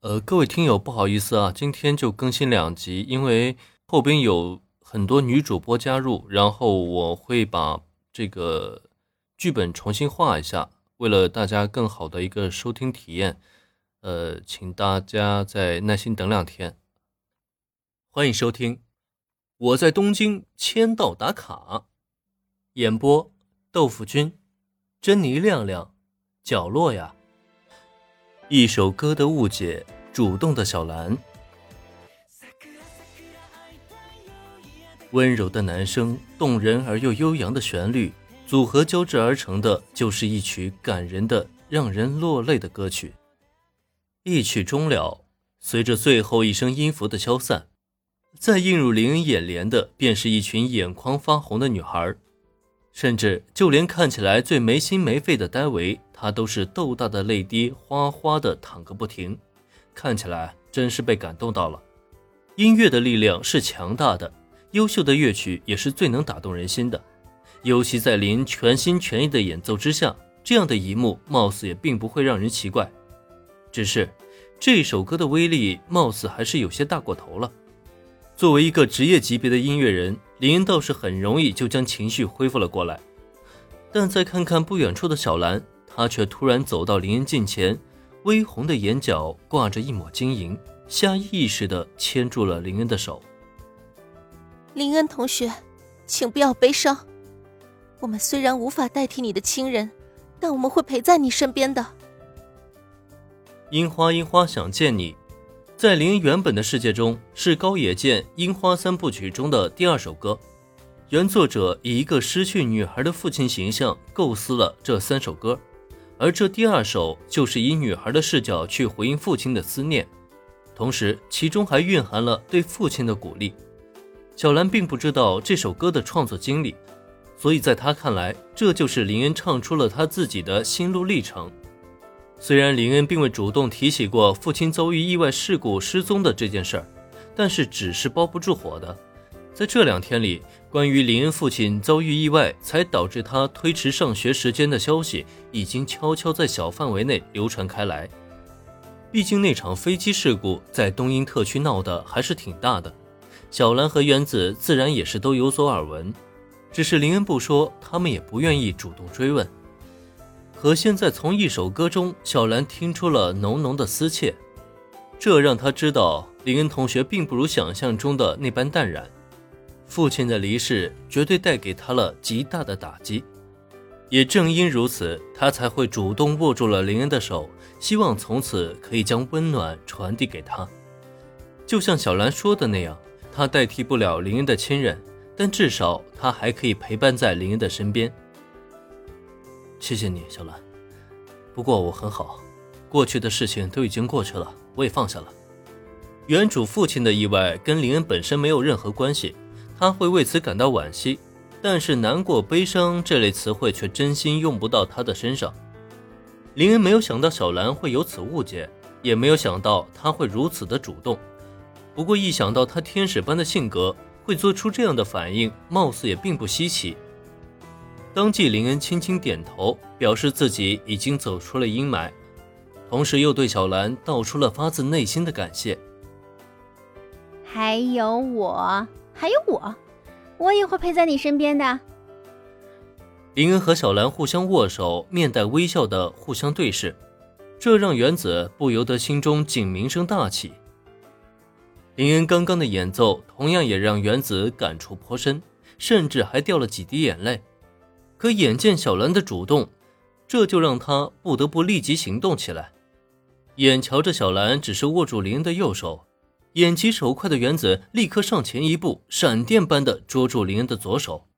呃，各位听友，不好意思啊，今天就更新两集，因为后边有很多女主播加入，然后我会把这个剧本重新画一下，为了大家更好的一个收听体验，呃，请大家再耐心等两天。欢迎收听，我在东京签到打卡，演播豆腐君、珍妮亮亮、角落呀。一首歌的误解，主动的小兰，温柔的男声，动人而又悠扬的旋律，组合交织而成的，就是一曲感人的、让人落泪的歌曲。一曲终了，随着最后一声音符的消散，再映入林恩眼帘的，便是一群眼眶发红的女孩，甚至就连看起来最没心没肺的戴维。他都是豆大的泪滴哗哗的淌个不停，看起来真是被感动到了。音乐的力量是强大的，优秀的乐曲也是最能打动人心的。尤其在林全心全意的演奏之下，这样的一幕貌似也并不会让人奇怪。只是这首歌的威力貌似还是有些大过头了。作为一个职业级别的音乐人，林倒是很容易就将情绪恢复了过来。但再看看不远处的小兰。他却突然走到林恩近前，微红的眼角挂着一抹晶莹，下意识地牵住了林恩的手。林恩同学，请不要悲伤。我们虽然无法代替你的亲人，但我们会陪在你身边的。樱花，樱花想见你，在林恩原本的世界中是高野健《樱花三部曲》中的第二首歌。原作者以一个失去女孩的父亲形象构思了这三首歌。而这第二首就是以女孩的视角去回应父亲的思念，同时其中还蕴含了对父亲的鼓励。小兰并不知道这首歌的创作经历，所以在她看来，这就是林恩唱出了他自己的心路历程。虽然林恩并未主动提起过父亲遭遇意外事故失踪的这件事儿，但是纸是包不住火的。在这两天里，关于林恩父亲遭遇意外才导致他推迟上学时间的消息，已经悄悄在小范围内流传开来。毕竟那场飞机事故在东英特区闹得还是挺大的，小兰和原子自然也是都有所耳闻。只是林恩不说，他们也不愿意主动追问。可现在从一首歌中，小兰听出了浓浓的思切，这让他知道林恩同学并不如想象中的那般淡然。父亲的离世绝对带给他了极大的打击，也正因如此，他才会主动握住了林恩的手，希望从此可以将温暖传递给他。就像小兰说的那样，他代替不了林恩的亲人，但至少他还可以陪伴在林恩的身边。谢谢你，小兰。不过我很好，过去的事情都已经过去了，我也放下了。原主父亲的意外跟林恩本身没有任何关系。他会为此感到惋惜，但是难过、悲伤这类词汇却真心用不到他的身上。林恩没有想到小兰会有此误解，也没有想到他会如此的主动。不过一想到他天使般的性格会做出这样的反应，貌似也并不稀奇。当即，林恩轻轻点头，表示自己已经走出了阴霾，同时又对小兰道出了发自内心的感谢。还有我。还有我，我也会陪在你身边的。林恩和小兰互相握手，面带微笑的互相对视，这让原子不由得心中警鸣声大起。林恩刚刚的演奏同样也让原子感触颇深，甚至还掉了几滴眼泪。可眼见小兰的主动，这就让他不得不立即行动起来。眼瞧着小兰只是握住林恩的右手。眼疾手快的原子立刻上前一步，闪电般的捉住林恩的左手。